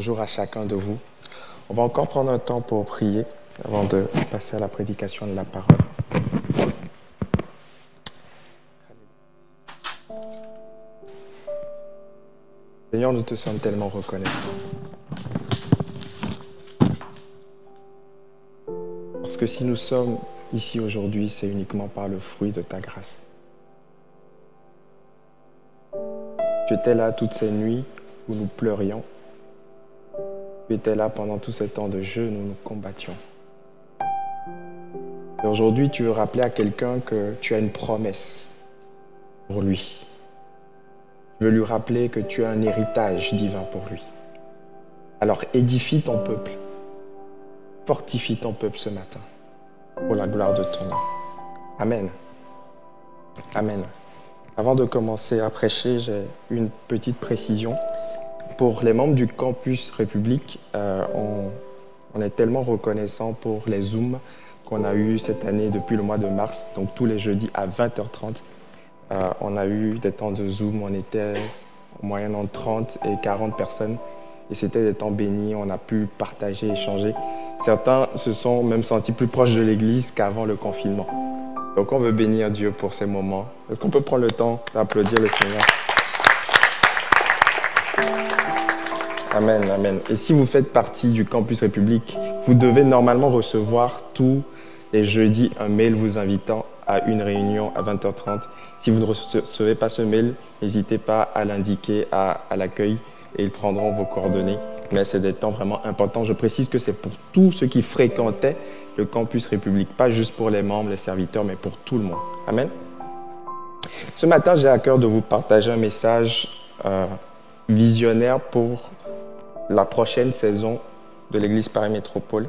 Bonjour à chacun de vous. On va encore prendre un temps pour prier avant de passer à la prédication de la parole. Seigneur, nous te sommes tellement reconnaissants. Parce que si nous sommes ici aujourd'hui, c'est uniquement par le fruit de ta grâce. Tu étais là toutes ces nuits où nous pleurions. Tu étais là pendant tous ces temps de jeûne où nous combattions. Et aujourd'hui, tu veux rappeler à quelqu'un que tu as une promesse pour lui. Tu veux lui rappeler que tu as un héritage divin pour lui. Alors édifie ton peuple. Fortifie ton peuple ce matin pour la gloire de ton nom. Amen. Amen. Avant de commencer à prêcher, j'ai une petite précision. Pour les membres du campus République, euh, on, est tellement reconnaissant pour les Zooms qu'on a eu cette année depuis le mois de mars, donc tous les jeudis à 20h30. Euh, on a eu des temps de Zoom, on était en moyenne entre 30 et 40 personnes. Et c'était des temps bénis, on a pu partager, échanger. Certains se sont même sentis plus proches de l'Église qu'avant le confinement. Donc on veut bénir Dieu pour ces moments. Est-ce qu'on peut prendre le temps d'applaudir le Seigneur? Amen, amen. Et si vous faites partie du campus République, vous devez normalement recevoir tous les jeudis un mail vous invitant à une réunion à 20h30. Si vous ne recevez pas ce mail, n'hésitez pas à l'indiquer à, à l'accueil et ils prendront vos coordonnées. Mais c'est des temps vraiment importants. Je précise que c'est pour tous ceux qui fréquentaient le campus République, pas juste pour les membres, les serviteurs, mais pour tout le monde. Amen. Ce matin, j'ai à cœur de vous partager un message euh, visionnaire pour la prochaine saison de l'Église Paris Métropole.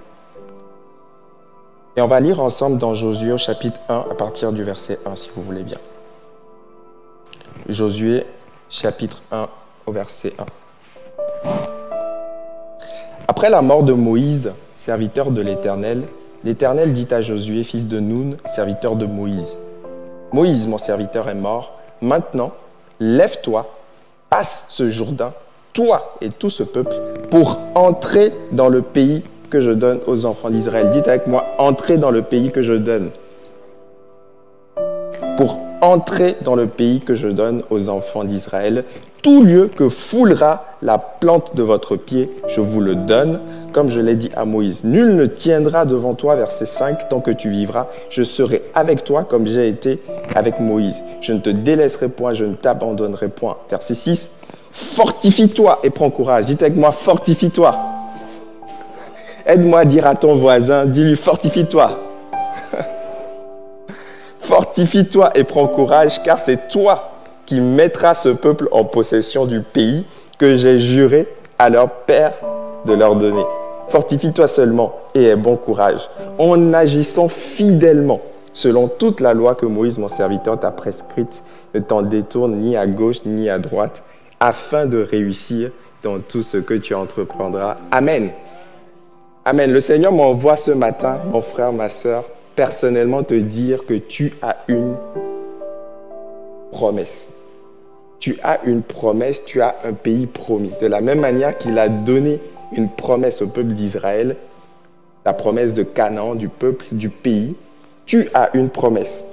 Et on va lire ensemble dans Josué au chapitre 1 à partir du verset 1, si vous voulez bien. Josué chapitre 1 au verset 1. Après la mort de Moïse, serviteur de l'Éternel, l'Éternel dit à Josué, fils de Noun, serviteur de Moïse, Moïse, mon serviteur, est mort. Maintenant, lève-toi, passe ce Jourdain, toi et tout ce peuple, pour entrer dans le pays que je donne aux enfants d'Israël. Dites avec moi, entrer dans le pays que je donne. Pour entrer dans le pays que je donne aux enfants d'Israël, tout lieu que foulera la plante de votre pied, je vous le donne, comme je l'ai dit à Moïse. Nul ne tiendra devant toi, verset 5, tant que tu vivras. Je serai avec toi comme j'ai été avec Moïse. Je ne te délaisserai point, je ne t'abandonnerai point. Verset 6, fortifie-toi et prends courage. Dites avec moi, fortifie-toi. Aide-moi à dire à ton voisin, dis-lui, fortifie-toi. fortifie-toi et prends courage, car c'est toi qui mettra ce peuple en possession du pays que j'ai juré à leur père de leur donner. Fortifie-toi seulement et aie bon courage, en agissant fidèlement selon toute la loi que Moïse, mon serviteur, t'a prescrite. Ne t'en détourne ni à gauche ni à droite, afin de réussir dans tout ce que tu entreprendras. Amen. Amen. Le Seigneur m'envoie ce matin, mon frère, ma soeur, personnellement te dire que tu as une promesse tu as une promesse, tu as un pays promis. De la même manière qu'il a donné une promesse au peuple d'Israël, la promesse de Canaan, du peuple, du pays, tu as une promesse.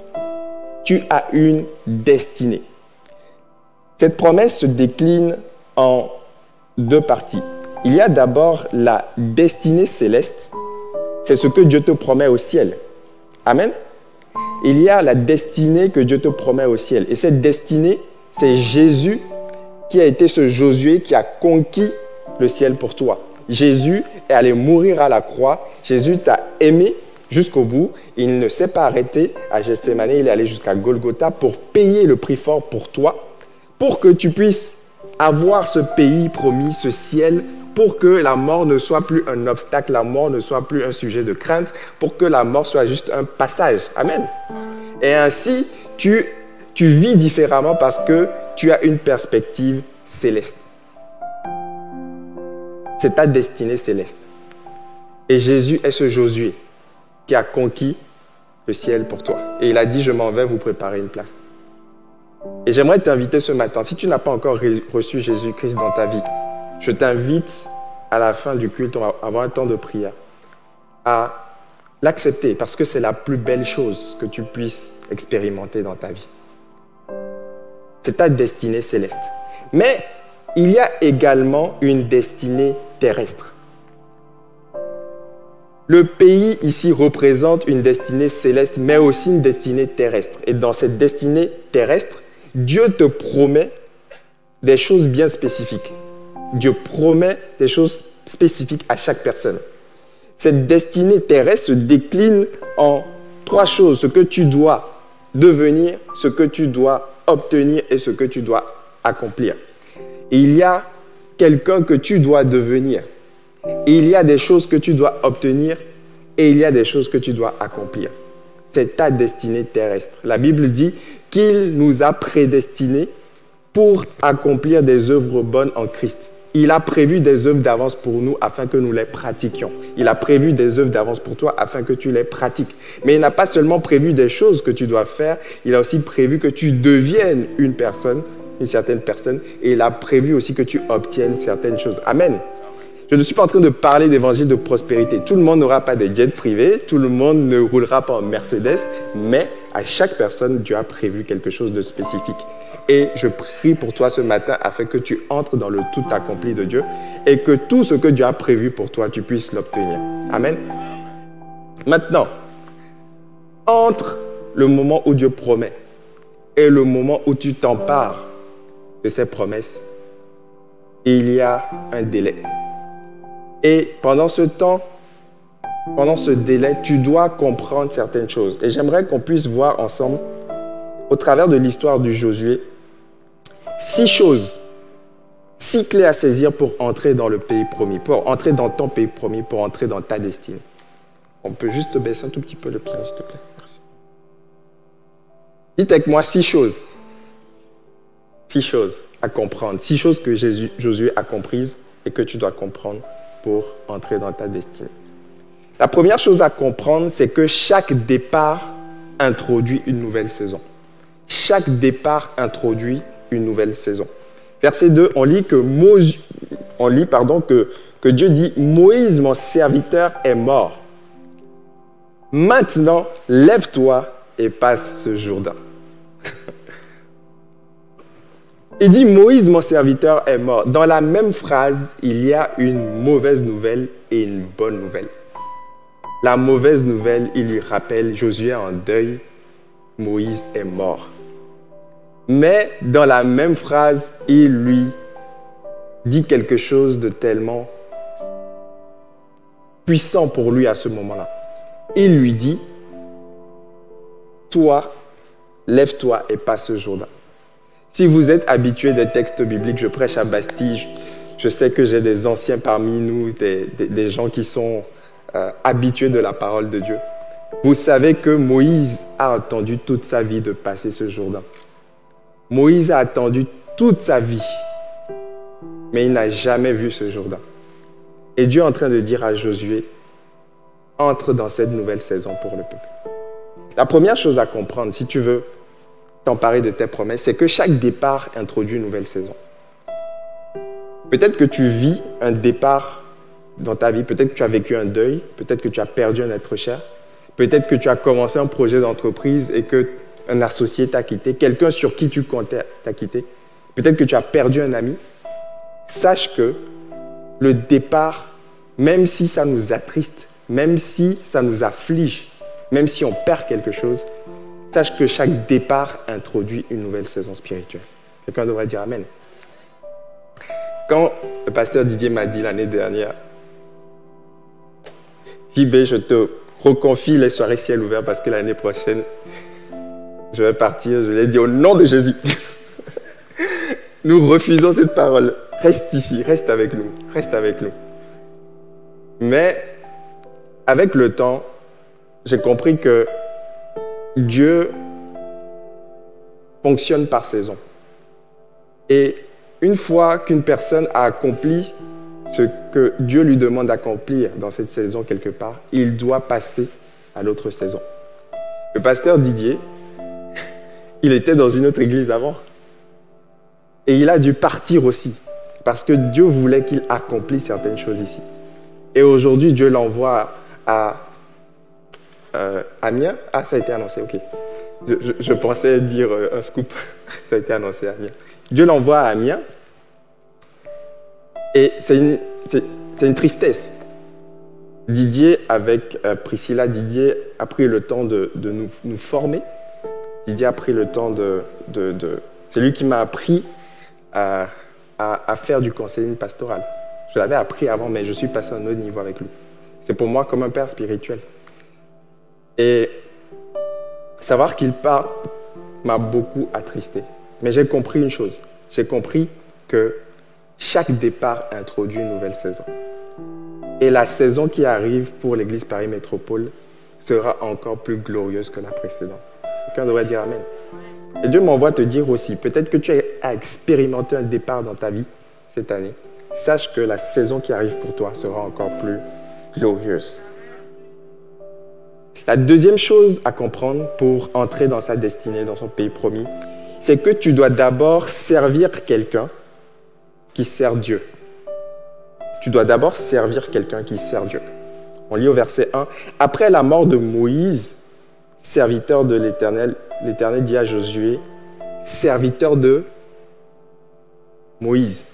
Tu as une destinée. Cette promesse se décline en deux parties. Il y a d'abord la destinée céleste. C'est ce que Dieu te promet au ciel. Amen. Il y a la destinée que Dieu te promet au ciel. Et cette destinée, c'est Jésus qui a été ce Josué qui a conquis le ciel pour toi. Jésus est allé mourir à la croix. Jésus t'a aimé jusqu'au bout. Il ne s'est pas arrêté à Gethsemane. Il est allé jusqu'à Golgotha pour payer le prix fort pour toi, pour que tu puisses avoir ce pays promis, ce ciel, pour que la mort ne soit plus un obstacle, la mort ne soit plus un sujet de crainte, pour que la mort soit juste un passage. Amen. Et ainsi, tu tu vis différemment parce que tu as une perspective céleste. C'est ta destinée céleste. Et Jésus est ce Josué qui a conquis le ciel pour toi. Et il a dit, je m'en vais vous préparer une place. Et j'aimerais t'inviter ce matin, si tu n'as pas encore reçu Jésus-Christ dans ta vie, je t'invite à la fin du culte, on va avoir un temps de prière, à l'accepter parce que c'est la plus belle chose que tu puisses expérimenter dans ta vie. C'est ta destinée céleste. Mais il y a également une destinée terrestre. Le pays ici représente une destinée céleste, mais aussi une destinée terrestre. Et dans cette destinée terrestre, Dieu te promet des choses bien spécifiques. Dieu promet des choses spécifiques à chaque personne. Cette destinée terrestre se décline en trois choses. Ce que tu dois devenir, ce que tu dois obtenir et ce que tu dois accomplir. il y a quelqu'un que tu dois devenir. il y a des choses que tu dois obtenir et il y a des choses que tu dois accomplir. C'est ta destinée terrestre. La Bible dit qu'il nous a prédestinés pour accomplir des œuvres bonnes en Christ. Il a prévu des œuvres d'avance pour nous afin que nous les pratiquions. Il a prévu des œuvres d'avance pour toi afin que tu les pratiques. Mais il n'a pas seulement prévu des choses que tu dois faire, il a aussi prévu que tu deviennes une personne, une certaine personne, et il a prévu aussi que tu obtiennes certaines choses. Amen. Je ne suis pas en train de parler d'évangile de prospérité. Tout le monde n'aura pas de jet privé, tout le monde ne roulera pas en Mercedes, mais à chaque personne, Dieu a prévu quelque chose de spécifique. Et je prie pour toi ce matin afin que tu entres dans le tout accompli de Dieu et que tout ce que Dieu a prévu pour toi, tu puisses l'obtenir. Amen. Maintenant, entre le moment où Dieu promet et le moment où tu t'empares de ses promesses, il y a un délai. Et pendant ce temps, pendant ce délai, tu dois comprendre certaines choses. Et j'aimerais qu'on puisse voir ensemble, au travers de l'histoire du Josué, six choses, six clés à saisir pour entrer dans le pays promis, pour entrer dans ton pays promis, pour entrer dans ta destinée. On peut juste baisser un tout petit peu le pied, s'il te plaît. Merci. Dites avec moi six choses. Six choses à comprendre. Six choses que Josué a comprises et que tu dois comprendre pour entrer dans ta destinée. La première chose à comprendre, c'est que chaque départ introduit une nouvelle saison. Chaque départ introduit une nouvelle saison. Verset 2, on lit que, on lit, pardon, que, que Dieu dit, Moïse, mon serviteur, est mort. Maintenant, lève-toi et passe ce Jourdain. Il dit, Moïse, mon serviteur, est mort. Dans la même phrase, il y a une mauvaise nouvelle et une bonne nouvelle. La mauvaise nouvelle, il lui rappelle, Josué en deuil, Moïse est mort. Mais dans la même phrase, il lui dit quelque chose de tellement puissant pour lui à ce moment-là. Il lui dit, toi, lève-toi et passe ce Jourdain. Si vous êtes habitué des textes bibliques, je prêche à Bastille, je sais que j'ai des anciens parmi nous, des, gens qui sont euh, habitués de la parole de Dieu. Vous savez que Moïse a entendu toute sa vie de passer ce Jourdain. Moïse a attendu toute sa vie, mais il n'a jamais vu ce Jourdain. Et Dieu est en train de dire à Josué, entre dans cette nouvelle saison pour le peuple. La première chose à comprendre, si tu veux t'emparer de tes promesses, c'est que chaque départ introduit une nouvelle saison. Peut-être que tu vis un départ dans ta vie, peut-être que tu as vécu un deuil, peut-être que tu as perdu un être cher, peut-être que tu as commencé un projet d'entreprise et que un associé t'a quitté, quelqu'un sur qui tu comptais t'a quitté, peut-être que tu as perdu un ami, sache que le départ, même si ça nous attriste, même si ça nous afflige, même si on perd quelque chose, sache que chaque départ introduit une nouvelle saison spirituelle. Quelqu'un devrait dire Amen. Quand le pasteur Didier m'a dit l'année dernière, JB, je te reconfie les soirées ciel ouvert parce que l'année prochaine, je vais partir, je l'ai dit au nom de Jésus. nous refusons cette parole. Reste ici, reste avec nous, reste avec nous. Mais avec le temps, j'ai compris que Dieu fonctionne par saison. Et une fois qu'une personne a accompli ce que Dieu lui demande d'accomplir dans cette saison quelque part, il doit passer à l'autre saison. Le pasteur Didier, il était dans une autre église avant. Et il a dû partir aussi. parce que Dieu voulait qu'il accomplisse certaines choses ici. Et aujourd'hui, Dieu l'envoie à euh, Amiens. Ah, ça a été annoncé, ok. Je, pensais dire euh, un scoop. ça a été annoncé à Amiens. Dieu l'envoie à Amiens. Et c'est une, une, tristesse. Didier, avec euh, Priscilla, Didier a pris le temps de, de nous, nous, former. Didier a pris le temps de... de, de c'est lui qui m'a appris à, à, à, faire du conseilling pastoral. Je l'avais appris avant, mais je suis passé à un autre niveau avec lui. C'est pour moi comme un père spirituel. Et savoir qu'il part m'a beaucoup attristé. Mais j'ai compris une chose. J'ai compris que chaque départ introduit une nouvelle saison. Et la saison qui arrive pour l'Église Paris Métropole sera encore plus glorieuse que la précédente. Quelqu'un devrait dire Amen. Et Dieu m'envoie te dire aussi, peut-être que tu as expérimenté un départ dans ta vie cette année. Sache que la saison qui arrive pour toi sera encore plus glorieuse. La deuxième chose à comprendre pour entrer dans sa destinée, dans son pays promis, c'est que tu dois d'abord servir quelqu'un qui sert Dieu. Tu dois d'abord servir quelqu'un qui sert Dieu. On lit au verset 1. Après la mort de Moïse, serviteur de l'Éternel, l'Éternel dit à Josué, serviteur de Moïse.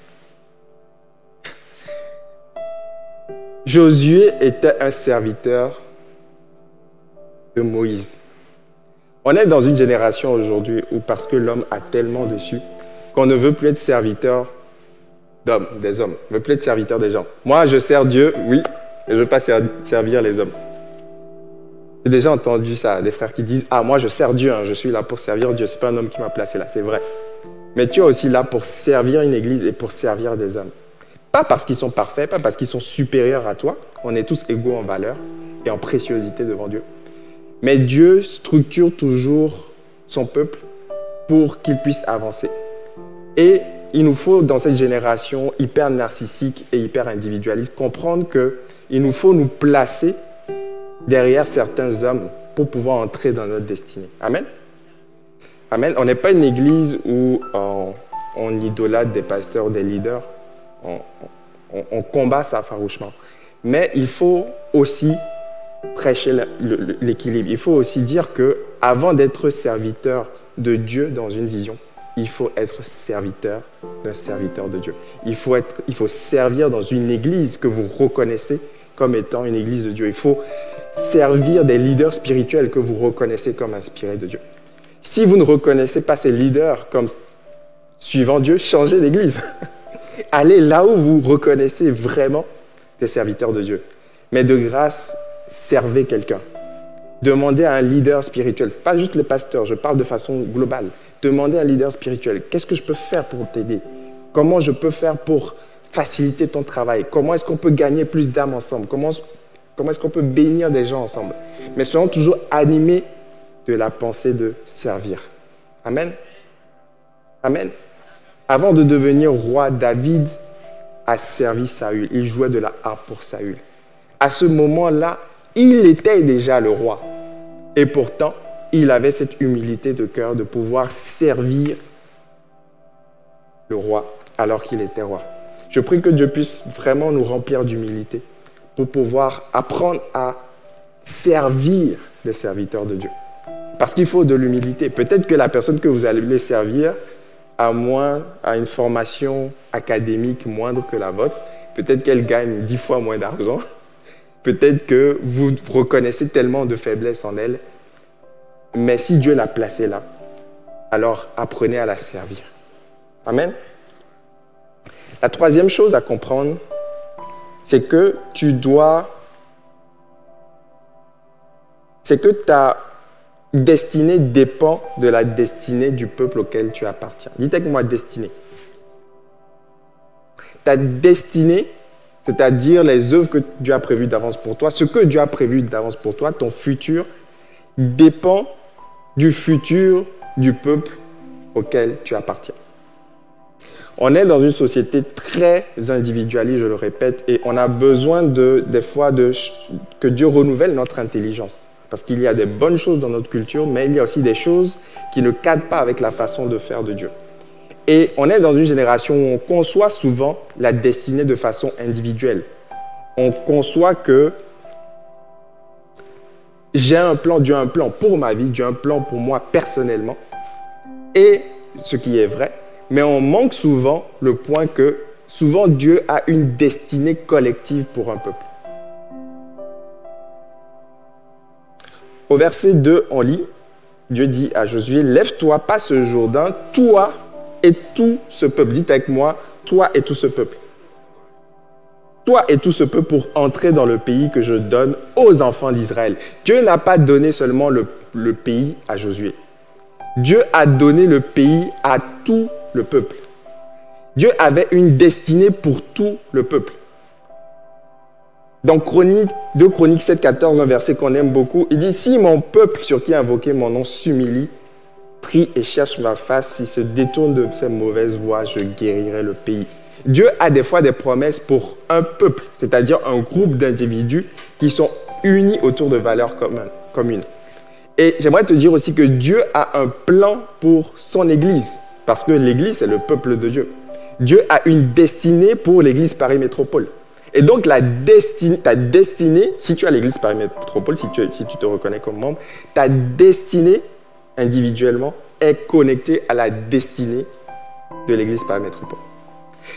Josué était un serviteur de Moïse. On est dans une génération aujourd'hui où parce que l'homme a tellement dessus qu'on ne veut plus être serviteur d'hommes, des hommes. On ne veut plus être serviteur des gens. Moi, je sers Dieu, oui, mais je ne veux pas servir les hommes. J'ai déjà entendu ça, des frères qui disent Ah, moi, je sers Dieu, hein, je suis là pour servir Dieu. Ce n'est pas un homme qui m'a placé là, c'est vrai. Mais tu es aussi là pour servir une église et pour servir des hommes. Pas parce qu'ils sont parfaits, pas parce qu'ils sont supérieurs à toi. On est tous égaux en valeur et en préciosité devant Dieu. Mais Dieu structure toujours son peuple pour qu'il puisse avancer. Et il nous faut, dans cette génération hyper narcissique et hyper individualiste, comprendre qu'il nous faut nous placer derrière certains hommes pour pouvoir entrer dans notre destinée. Amen. Amen. On n'est pas une église où on, on idolâtre des pasteurs, des leaders. On, on combat ça farouchement. Mais il faut aussi prêcher l'équilibre. Il faut aussi dire que avant d'être serviteur de Dieu dans une vision, il faut être serviteur d'un serviteur de Dieu. Il faut, être, il faut servir dans une église que vous reconnaissez comme étant une église de Dieu. Il faut servir des leaders spirituels que vous reconnaissez comme inspirés de Dieu. Si vous ne reconnaissez pas ces leaders comme suivant Dieu, changez d'église. Allez là où vous reconnaissez vraiment des serviteurs de Dieu. Mais de grâce, servez quelqu'un. Demandez à un leader spirituel, pas juste les pasteurs, je parle de façon globale. Demandez à un leader spirituel, qu'est-ce que je peux faire pour t'aider? Comment je peux faire pour faciliter ton travail? Comment est-ce qu'on peut gagner plus d'âmes ensemble? Comment, comment est-ce qu'on peut bénir des gens ensemble? Mais soyons toujours animés de la pensée de servir. Amen. Amen. Avant de devenir roi, David a servi Saül. Il jouait de la harpe pour Saül. À ce moment-là, il était déjà le roi. Et pourtant, il avait cette humilité de cœur de pouvoir servir le roi alors qu'il était roi. Je prie que Dieu puisse vraiment nous remplir d'humilité pour pouvoir apprendre à servir les serviteurs de Dieu. Parce qu'il faut de l'humilité. Peut-être que la personne que vous allez servir a moins, a une formation académique moindre que la vôtre. Peut-être qu'elle gagne dix fois moins d'argent. Peut-être que vous reconnaissez tellement de faiblesses en elle, mais si Dieu l'a placée là, alors apprenez à la servir. Amen. La troisième chose à comprendre, c'est que tu dois, c'est que ta destinée dépend de la destinée du peuple auquel tu appartiens. Dites avec moi destinée. Ta destinée c'est-à-dire les œuvres que Dieu a prévues d'avance pour toi, ce que Dieu a prévu d'avance pour toi, ton futur, dépend du futur du peuple auquel tu appartiens. On est dans une société très individualiste, je le répète, et on a besoin de, des fois que Dieu renouvelle notre intelligence. Parce qu'il y a des bonnes choses dans notre culture, mais il y a aussi des choses qui ne cadrent pas avec la façon de faire de Dieu. Et on est dans une génération où on conçoit souvent la destinée de façon individuelle. On conçoit que j'ai un plan, Dieu a un plan pour ma vie, Dieu a un plan pour moi personnellement. Et ce qui est vrai, mais on manque souvent le point que souvent Dieu a une destinée collective pour un peuple. Au verset 2, on lit, Dieu dit à Josué, lève-toi, passe ce Jourdain, toi et tout ce peuple. Dites avec moi, toi et tout ce peuple. Toi et tout ce peuple pour entrer dans le pays que je donne aux enfants d'Israël. Dieu n'a pas donné seulement le, pays à Josué. Dieu a donné le pays à tout le peuple. Dieu avait une destinée pour tout le peuple. Dans Chronique, 2 Chroniques 7, 14, un verset qu'on aime beaucoup, il dit Si mon peuple sur qui invoqué mon nom s'humilie, prie et cherche ma face, s'il se détourne de ses mauvaises voies, je guérirai le pays. Dieu a des fois des promesses pour un peuple, c'est-à-dire un groupe d'individus qui sont unis autour de valeurs communes. Et j'aimerais te dire aussi que Dieu a un plan pour son Église, parce que l'Église, c'est le peuple de Dieu. Dieu a une destinée pour l'Église Paris Métropole. Et donc, la destinée, ta destinée, si tu as l'église Paris Métropole, si tu, si tu te reconnais comme membre, ta destinée individuellement est connectée à la destinée de l'église Paris Métropole.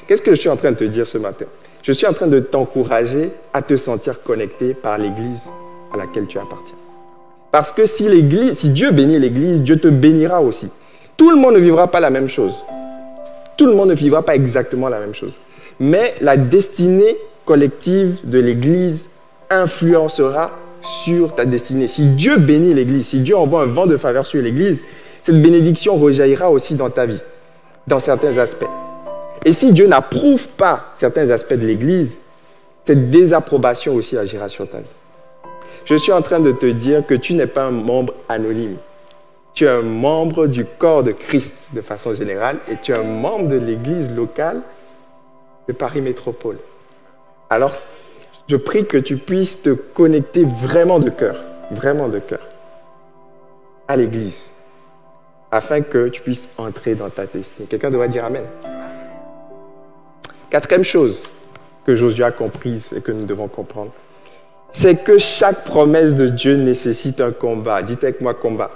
Qu'est-ce que je suis en train de te dire ce matin? Je suis en train de t'encourager à te sentir connecté par l'église à laquelle tu appartiens. Parce que si, l'église, si Dieu bénit l'église, Dieu te bénira aussi. Tout le monde ne vivra pas la même chose. Tout le monde ne vivra pas exactement la même chose. Mais la destinée collective de l'Église influencera sur ta destinée. Si Dieu bénit l'Église, si Dieu envoie un vent de faveur sur l'Église, cette bénédiction rejaillira aussi dans ta vie, dans certains aspects. Et si Dieu n'approuve pas certains aspects de l'Église, cette désapprobation aussi agira sur ta vie. Je suis en train de te dire que tu n'es pas un membre anonyme. Tu es un membre du corps de Christ de façon générale et tu es un membre de l'Église locale de Paris Métropole. Alors, je prie que tu puisses te connecter vraiment de cœur, vraiment de cœur, à l'Église, afin que tu puisses entrer dans ta destinée. Quelqu'un devrait dire Amen. Quatrième chose que Josué a comprise et que nous devons comprendre, c'est que chaque promesse de Dieu nécessite un combat. Dites avec moi combat.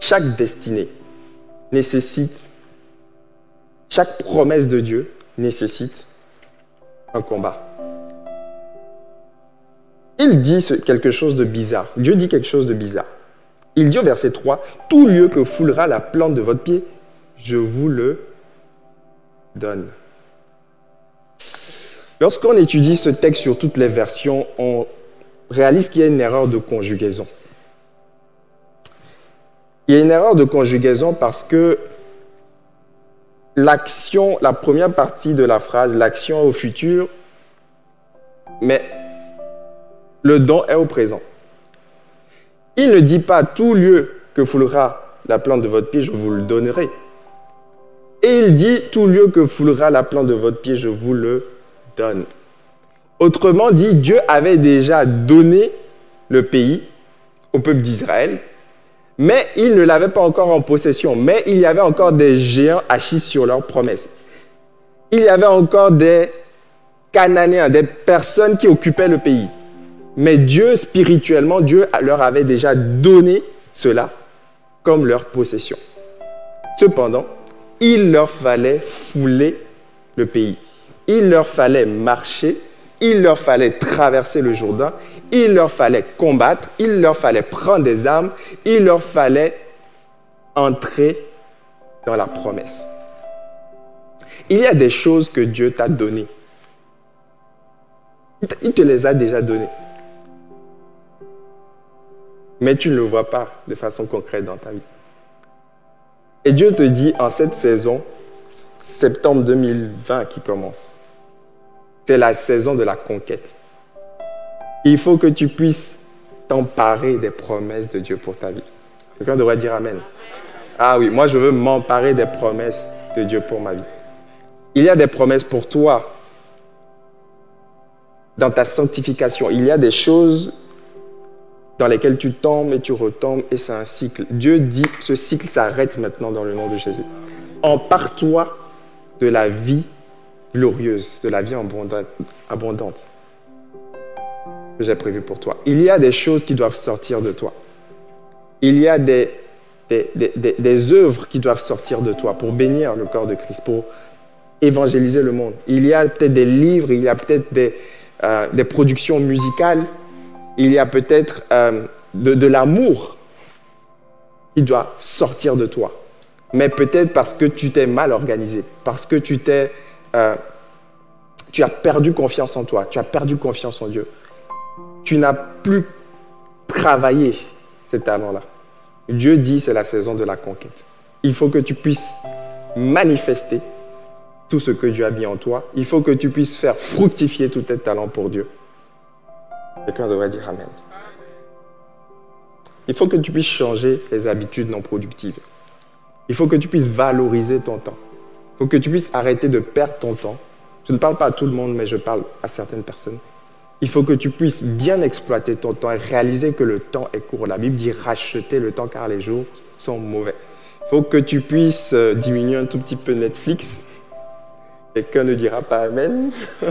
Chaque destinée nécessite chaque promesse de Dieu nécessite un combat. Il dit quelque chose de bizarre. Dieu dit quelque chose de bizarre. Il dit au verset 3, Tout lieu que foulera la plante de votre pied, je vous le donne. Lorsqu'on étudie ce texte sur toutes les versions, on réalise qu'il y a une erreur de conjugaison. Il y a une erreur de conjugaison parce que l'action, la première partie de la phrase, l'action au futur, mais le don est au présent. Il ne dit pas tout lieu que foulera la plante de votre pied, je vous le donnerai. Et il dit tout lieu que foulera la plante de votre pied, je vous le donne. Autrement dit, Dieu avait déjà donné le pays au peuple d'Israël mais ils ne l'avaient pas encore en possession. Mais il y avait encore des géants assis sur leurs promesses. Il y avait encore des Cananéens, des personnes qui occupaient le pays. Mais Dieu, spirituellement, Dieu leur avait déjà donné cela comme leur possession. Cependant, il leur fallait fouler le pays. Il leur fallait marcher il leur fallait traverser le Jourdain, il leur fallait combattre, il leur fallait prendre des armes, il leur fallait entrer dans la promesse. Il y a des choses que Dieu t'a données. Il te les a déjà données. Mais tu ne le vois pas de façon concrète dans ta vie. Et Dieu te dit en cette saison, septembre 2020 qui commence, c'est la saison de la conquête. Il faut que tu puisses t'emparer des promesses de Dieu pour ta vie. Quelqu'un devrait dire Amen. Ah oui, moi je veux m'emparer des promesses de Dieu pour ma vie. Il y a des promesses pour toi dans ta sanctification. Il y a des choses dans lesquels tu tombes et tu retombes, et c'est un cycle. Dieu dit, ce cycle s'arrête maintenant dans le nom de Jésus. Empare-toi de la vie glorieuse, de la vie abondante que j'ai prévue pour toi. Il y a des choses qui doivent sortir de toi. Il y a des, des, des, des œuvres qui doivent sortir de toi pour bénir le corps de Christ, pour évangéliser le monde. Il y a peut-être des livres, il y a peut-être des, euh, des productions musicales, il y a peut-être euh, de, de l'amour qui doit sortir de toi. Mais peut-être parce que tu t'es mal organisé, parce que tu t'es, euh, tu as perdu confiance en toi, tu as perdu confiance en Dieu. Tu n'as plus travaillé ces talents-là. Dieu dit c'est la saison de la conquête. Il faut que tu puisses manifester tout ce que Dieu a mis en toi. Il faut que tu puisses faire fructifier tous tes talents pour Dieu. Quelqu'un devrait dire Amen. Il faut que tu puisses changer les habitudes non productives. Il faut que tu puisses valoriser ton temps. Il faut que tu puisses arrêter de perdre ton temps. Je ne parle pas à tout le monde, mais je parle à certaines personnes. Il faut que tu puisses bien exploiter ton temps et réaliser que le temps est court. La Bible dit racheter le temps car les jours sont mauvais. Il faut que tu puisses euh, diminuer un tout petit peu Netflix. Quelqu'un ne dira pas Amen.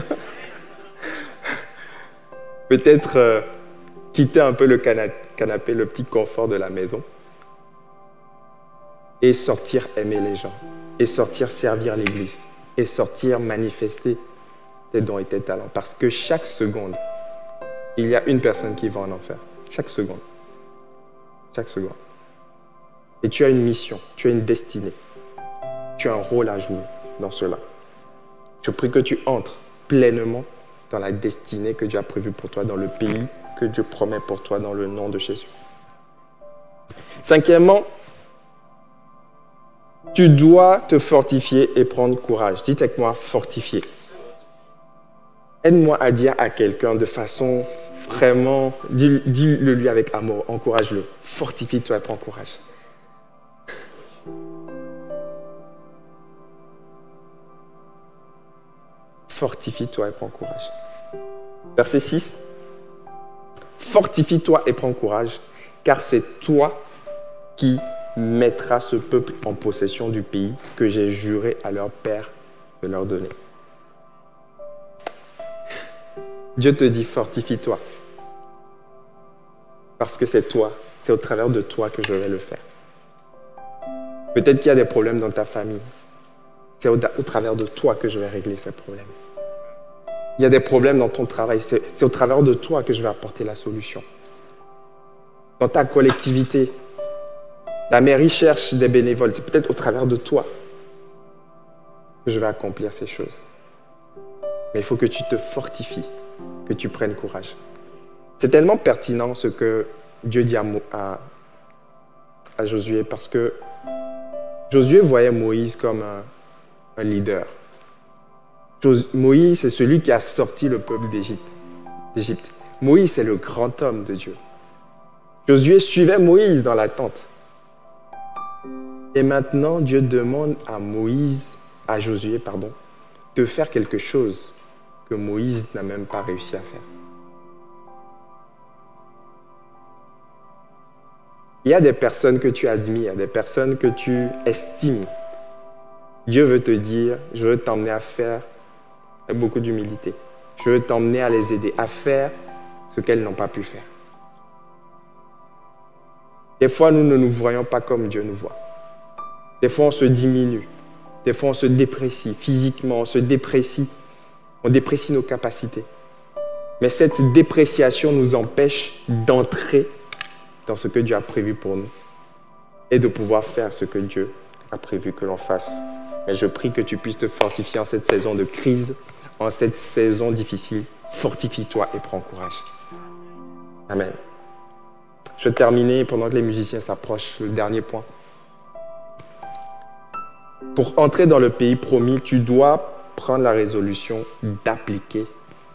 Peut-être euh, quitter un peu le canapé, le petit confort de la maison et sortir aimer les gens, et sortir servir l'Église, et sortir manifester tes dons et tes talents. Parce que chaque seconde, il y a une personne qui va en enfer. Chaque seconde. Chaque seconde. Et tu as une mission, tu as une destinée, tu as un rôle à jouer dans cela. Je prie que tu entres pleinement dans la destinée que Dieu a prévue pour toi, dans le pays que Dieu promet pour toi, dans le nom de Jésus. Cinquièmement, tu dois te fortifier et prendre courage. Dites avec moi, fortifier. Aide-moi à dire à quelqu'un de façon vraiment, dis-le lui avec amour, encourage-le. Fortifie-toi et prends courage. Fortifie-toi et prends courage. Verset 6. Fortifie-toi et prends courage, car c'est toi qui mettras ce peuple en possession du pays que j'ai juré à leur père de leur donner. Dieu te dit, fortifie-toi. Parce que c'est toi, c'est au travers de toi que je vais le faire. Peut-être qu'il y a des problèmes dans ta famille. C'est au, travers de toi que je vais régler ces problèmes. Il y a des problèmes dans ton travail. C'est au travers de toi que je vais apporter la solution. Dans ta collectivité, la mairie cherche des bénévoles. C'est peut-être au travers de toi que je vais accomplir ces choses. Mais il faut que tu te fortifies, que tu prennes courage. C'est tellement pertinent ce que Dieu dit à, à, Josué parce que Josué voyait Moïse comme un, leader. Moïse, c'est celui qui a sorti le peuple d'Égypte. Moïse, c'est le grand homme de Dieu. Josué suivait Moïse dans la tente. Et maintenant, Dieu demande à Moïse, à Josué, pardon, de faire quelque chose que Moïse n'a même pas réussi à faire. Il y a des personnes que tu admires, des personnes que tu estimes. Dieu veut te dire, je veux t'emmener à faire avec beaucoup d'humilité. Je veux t'emmener à les aider à faire ce qu'elles n'ont pas pu faire. Des fois, nous ne nous voyons pas comme Dieu nous voit. Des fois, on se diminue. Des fois, on se déprécie physiquement, on se déprécie. On déprécie nos capacités. Mais cette dépréciation nous empêche d'entrer dans ce que Dieu a prévu pour nous et de pouvoir faire ce que Dieu a prévu que l'on fasse. Mais je prie que tu puisses te fortifier en cette saison de crise, en cette saison difficile. Fortifie-toi et prends courage. Amen. Je vais terminer pendant que les musiciens s'approchent, le dernier point. Pour entrer dans le pays promis, tu dois prendre la résolution d'appliquer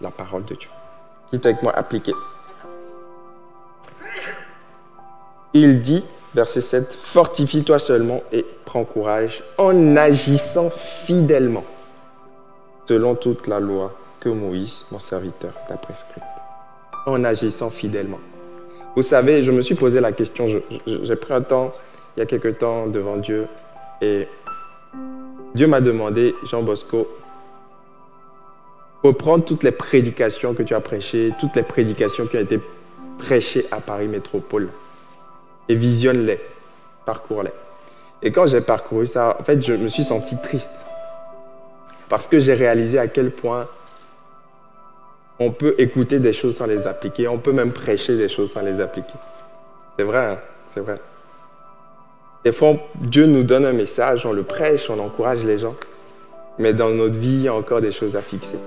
la parole de Dieu. Dites avec moi, appliquer. Il dit, verset 7, Fortifie-toi seulement et prends courage en agissant fidèlement, selon toute la loi que Moïse, mon serviteur, t'a prescrite. En agissant fidèlement. Vous savez, je me suis posé la question, j'ai pris un temps, il y a quelque temps, devant Dieu, et Dieu m'a demandé, Jean Bosco, reprendre toutes les prédications que tu as prêchées, toutes les prédications qui ont été prêchées à Paris Métropole, et visionne-les, parcours-les. Et quand j'ai parcouru ça, en fait, je me suis senti triste. Parce que j'ai réalisé à quel point on peut écouter des choses sans les appliquer. On peut même prêcher des choses sans les appliquer. C'est vrai, hein? c'est vrai. Des fois, Dieu nous donne un message, on le prêche, on encourage les gens. Mais dans notre vie, il y a encore des choses à fixer.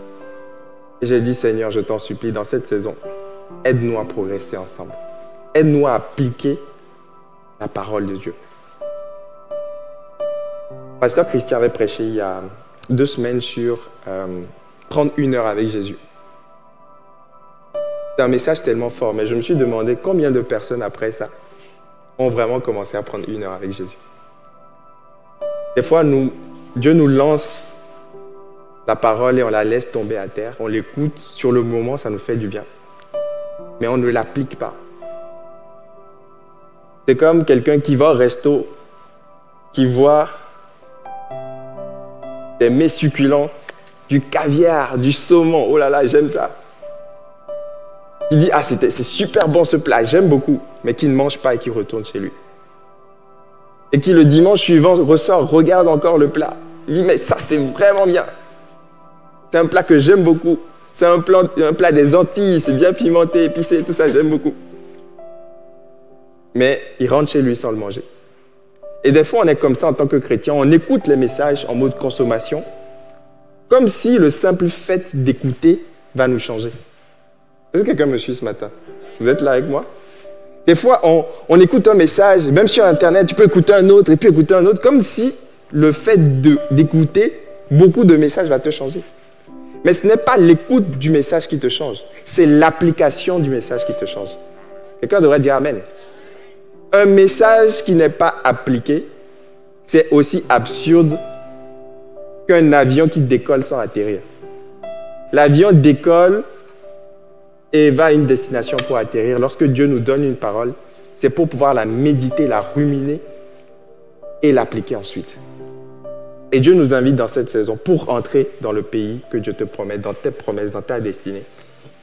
J'ai dit, Seigneur, je t'en supplie, dans cette saison, aide-nous à progresser ensemble. Aide-nous à appliquer la parole de Dieu. Pasteur Christian avait prêché il y a deux semaines sur euh, prendre une heure avec Jésus. C'est un message tellement fort, mais je me suis demandé combien de personnes après ça ont vraiment commencé à prendre une heure avec Jésus. Des fois, Dieu nous lance la parole et on la laisse tomber à terre. On l'écoute, sur le moment, ça nous fait du bien. Mais on ne l'applique pas. C'est comme quelqu'un qui va au resto, qui voit des mets succulents, du caviar, du saumon. Oh là là, j'aime ça. Il dit, ah, c'est super bon ce plat, j'aime beaucoup, mais qui ne mange pas et qui retourne chez lui. Et qui le dimanche suivant ressort, regarde encore le plat. Il dit, mais ça, c'est vraiment bien. C'est un plat que j'aime beaucoup. C'est un plat, un plat des Antilles, c'est bien pimenté, épicé, tout ça, j'aime beaucoup. Mais il rentre chez lui sans le manger. Et des fois, on est comme ça en tant que chrétien, on écoute les messages en mode consommation, comme si le simple fait d'écouter va nous changer. Est-ce que quelqu'un me suit ce matin? Vous êtes là avec moi? Des fois, on, écoute un message, même sur Internet, tu peux écouter un autre et puis écouter un autre, comme si le fait d'écouter beaucoup de messages va te changer. Mais ce n'est pas l'écoute du message qui te change, c'est l'application du message qui te change. Quelqu'un devrait dire Amen. Un message qui n'est pas appliqué, c'est aussi absurde qu'un avion qui décolle sans atterrir. L'avion décolle et va à une destination pour atterrir. Lorsque Dieu nous donne une parole, c'est pour pouvoir la méditer, la ruminer et l'appliquer ensuite. Et Dieu nous invite dans cette saison pour entrer dans le pays que Dieu te promet, dans tes promesses, dans ta destinée.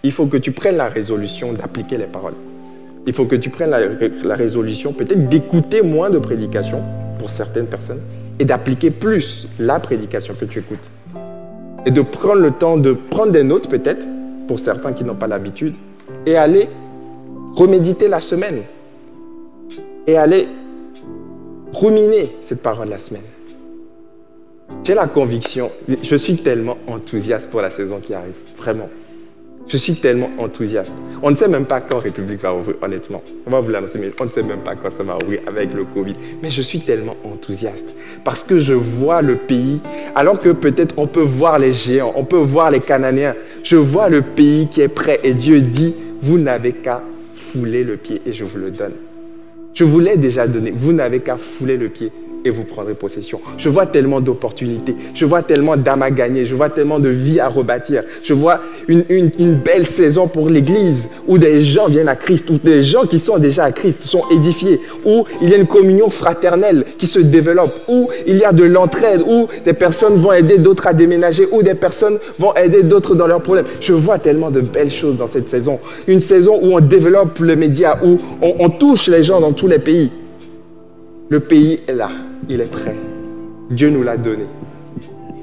Il faut que tu prennes la résolution d'appliquer les paroles. Il faut que tu prennes la, résolution peut-être d'écouter moins de prédications pour certaines personnes et d'appliquer plus la prédication que tu écoutes. Et de prendre le temps de prendre des notes peut-être pour certains qui n'ont pas l'habitude, et aller reméditer la semaine, et aller ruminer cette parole la semaine. J'ai la conviction, je suis tellement enthousiaste pour la saison qui arrive, vraiment. Je suis tellement enthousiaste. On ne sait même pas quand République va ouvrir, honnêtement. On va vous l'annoncer, mais on ne sait même pas quand ça va ouvrir avec le Covid. Mais je suis tellement enthousiaste parce que je vois le pays, alors que peut-être on peut voir les géants, on peut voir les Cananéens. Je vois le pays qui est prêt et Dieu dit, vous n'avez qu'à fouler le pied et je vous le donne. Je vous l'ai déjà donné, vous n'avez qu'à fouler le pied et vous prendrez possession. Je vois tellement d'opportunités, je vois tellement d'âmes à gagner, je vois tellement de vies à rebâtir. Je vois une, belle saison pour l'Église où des gens viennent à Christ, où des gens qui sont déjà à Christ sont édifiés, où il y a une communion fraternelle qui se développe, où il y a de l'entraide, où des personnes vont aider d'autres à déménager, où des personnes vont aider d'autres dans leurs problèmes. Je vois tellement de belles choses dans cette saison. Une saison où on développe les médias, où on touche les gens dans tous les pays. Le pays est là, il est prêt. Dieu nous l'a donné.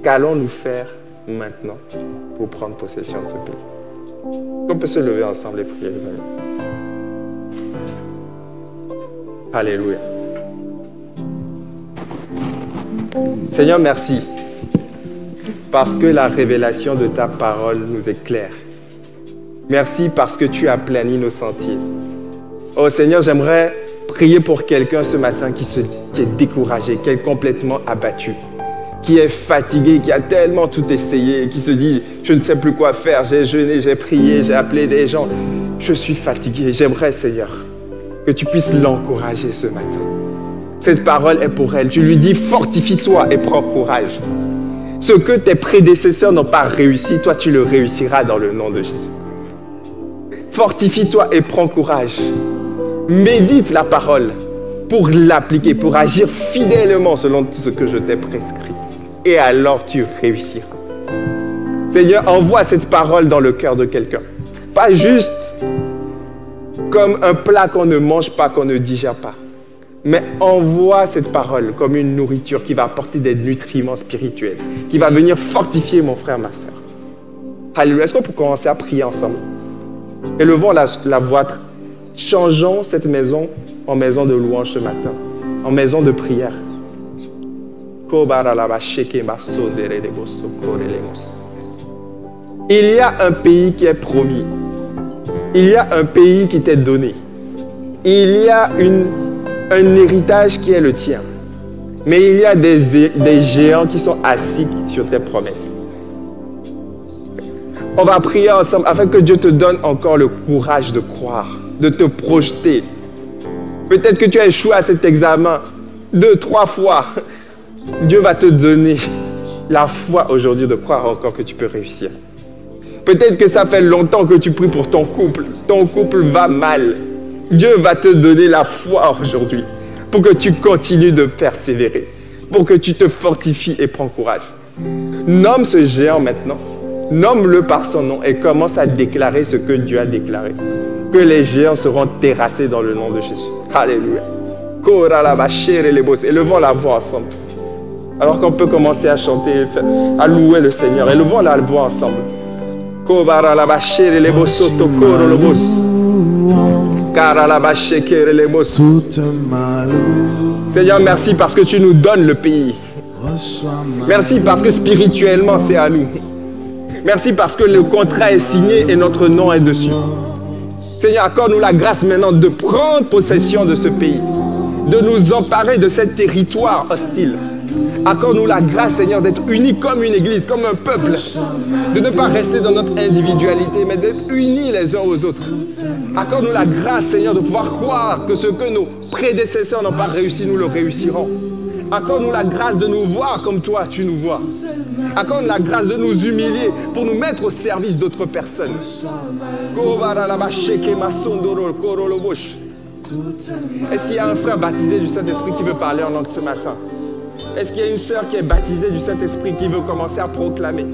Qu'allons-nous faire maintenant pour prendre possession de ce pays? On peut se lever ensemble et prier, les amis. Alléluia. Seigneur, merci. Parce que la révélation de ta parole nous éclaire. Merci parce que tu as plani nos sentiers. Oh Seigneur, j'aimerais prier pour quelqu'un ce matin qui, se, qui est découragé, qui est complètement abattu, qui est fatigué, qui a tellement tout essayé, qui se dit, je ne sais plus quoi faire, j'ai jeûné, j'ai prié, j'ai appelé des gens, je suis fatigué. J'aimerais, Seigneur, que tu puisses l'encourager ce matin. Cette parole est pour elle. Tu lui dis, fortifie-toi et prends courage. Ce que tes prédécesseurs n'ont pas réussi, toi tu le réussiras dans le nom de Jésus. Fortifie-toi et prends courage. Médite la parole pour l'appliquer, pour agir fidèlement selon tout ce que je t'ai prescrit. Et alors tu réussiras. Seigneur, envoie cette parole dans le cœur de quelqu'un. Pas juste comme un plat qu'on ne mange pas, qu'on ne digère pas. Mais envoie cette parole comme une nourriture qui va apporter des nutriments spirituels, qui va venir fortifier mon frère, ma soeur. Alléluia. Est-ce qu'on peut commencer à prier ensemble? Élevons la, la voix. Changeons cette maison en maison de louange ce matin, en maison de prière. Il y a un pays qui est promis. Il y a un pays qui t'est donné. Il y a une, un héritage qui est le tien. Mais il y a des, des géants qui sont assis sur tes promesses. On va prier ensemble afin que Dieu te donne encore le courage de croire, de te projeter. Peut-être que tu as échoué à cet examen deux, trois fois. Dieu va te donner la foi aujourd'hui de croire encore que tu peux réussir. Peut-être que ça fait longtemps que tu pries pour ton couple. Ton couple va mal. Dieu va te donner la foi aujourd'hui pour que tu continues de persévérer, pour que tu te fortifies et prends courage. Nomme ce géant maintenant. Nomme-le par son nom et commence à déclarer ce que Dieu a déclaré. Que les géants seront terrassés dans le nom de Jésus. Alléluia. Élevons la voix ensemble. Alors qu'on peut commencer à chanter, à louer le Seigneur. Élevons la voix ensemble. Seigneur, merci parce que tu nous donnes le pays. Merci parce que spirituellement c'est à nous. Merci parce que le contrat est signé et notre nom est dessus. Seigneur, accorde-nous la grâce maintenant de prendre possession de ce pays, de nous emparer de ce territoire hostile. Accorde-nous la grâce, Seigneur, d'être unis comme une église, comme un peuple. De ne pas rester dans notre individualité, mais d'être unis les uns aux autres. Accorde-nous la grâce, Seigneur, de pouvoir croire que ce que nos prédécesseurs n'ont pas réussi, nous le réussirons. Accorde-nous la grâce de nous voir comme toi, tu nous vois. Accorde la grâce de nous humilier pour nous mettre au service d'autres personnes. Est-ce qu'il y a un frère baptisé du Saint-Esprit qui veut parler en langue ce matin? Est-ce qu'il y a une sœur qui est baptisée du Saint-Esprit qui veut commencer à proclamer?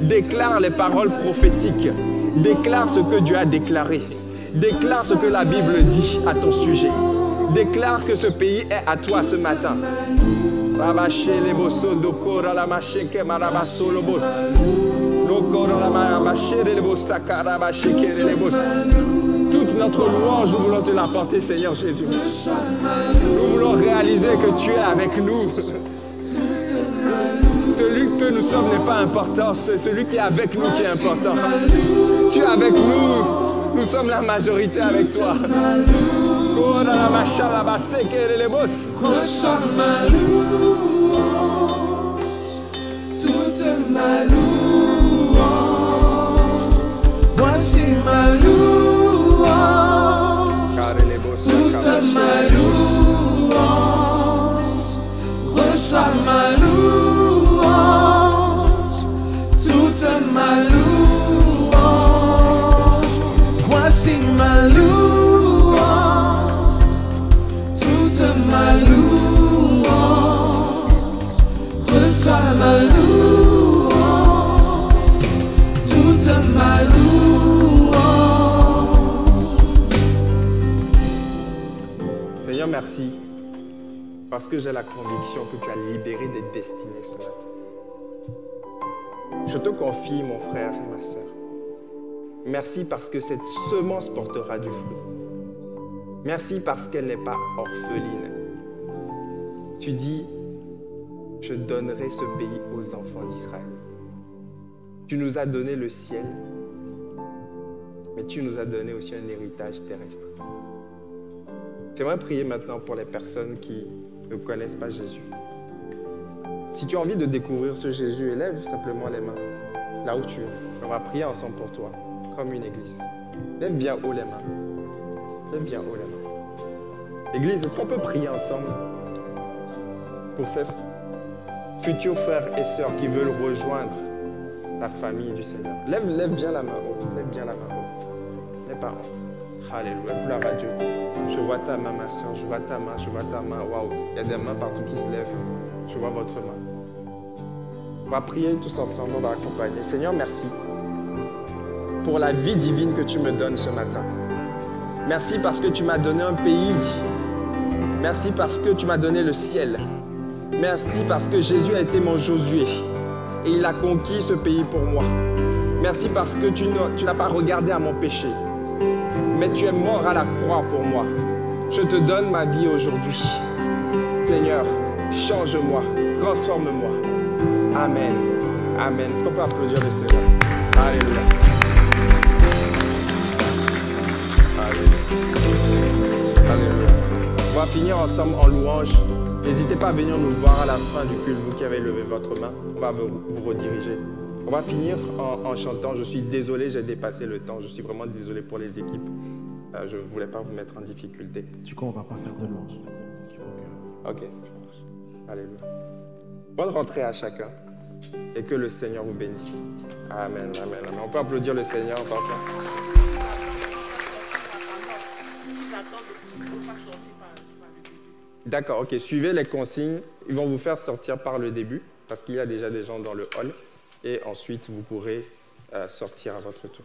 Déclare les paroles prophétiques. Déclare ce que Dieu a déclaré. Déclare ce que la Bible dit à ton sujet. Déclare que ce pays est à toi ce matin. Toute notre louange, nous voulons te l'apporter, Seigneur Jésus. Nous voulons réaliser que tu es avec nous. Celui que nous sommes n'est pas important, c'est celui qui est avec nous qui est important. Tu es avec nous, nous sommes la majorité avec toi. Kora la mashala basekere le bos. Ressemble ma louange, toute ma louange. Voici ma. Parce que j'ai la conviction que tu as libéré des destinées ce matin. Je te confie, mon frère et ma soeur. Merci parce que cette semence portera du fruit. Merci parce qu'elle n'est pas orpheline. Tu dis, je donnerai ce pays aux enfants d'Israël. Tu nous as donné le ciel, mais tu nous as donné aussi un héritage terrestre. J'aimerais prier maintenant pour les personnes qui ne connaissent pas Jésus. Si tu as envie de découvrir ce Jésus, élève simplement les mains là où tu es. On va prier ensemble pour toi, comme une église. Lève bien haut les mains. Lève bien haut les mains. Église, est-ce qu'on peut prier ensemble? Pour ces futurs frères et sœurs qui veulent rejoindre la famille du Seigneur Lève, bien la main. Lève bien la main pas honte. Alléluia. Gloire à Dieu. Je vois ta main, ma soeur. Je vois ta main. Je vois ta main. Waouh. Il y a des mains partout qui se lèvent. Je vois votre main. On va prier tous ensemble. On va accompagner. Seigneur, merci pour la vie divine que tu me donnes ce matin. Merci parce que tu m'as donné un pays. Merci parce que tu m'as donné le ciel. Merci parce que Jésus a été mon Josué et il a conquis ce pays pour moi. Merci parce que tu n'as pas regardé à mon péché, mais tu es mort à la croix pour moi. Je te donne ma vie aujourd'hui. Seigneur, change-moi, transforme-moi. Amen. Amen. Est-ce qu'on peut applaudir le Seigneur? Alléluia. Alléluia. Alléluia. On va finir ensemble en louange. N'hésitez pas à venir nous voir à la fin du culte, vous qui avez levé votre main. On va vous, rediriger. On va finir en, chantant. Je suis désolé, j'ai dépassé le temps. Je suis vraiment désolé pour les équipes. Euh, je ne voulais pas vous mettre en difficulté. Du coup, on ne va pas faire de louange. Parce qu'il faut que... Ok, ça marche. Alléluia. Bonne rentrée à chacun. Et que le Seigneur vous bénisse. Amen, amen, amen. On peut applaudir le Seigneur, papa. D'accord, ok. Suivez les consignes. Ils vont vous faire sortir par le début, parce qu'il y a déjà des gens dans le hall. Et ensuite, vous pourrez euh, sortir à votre tour.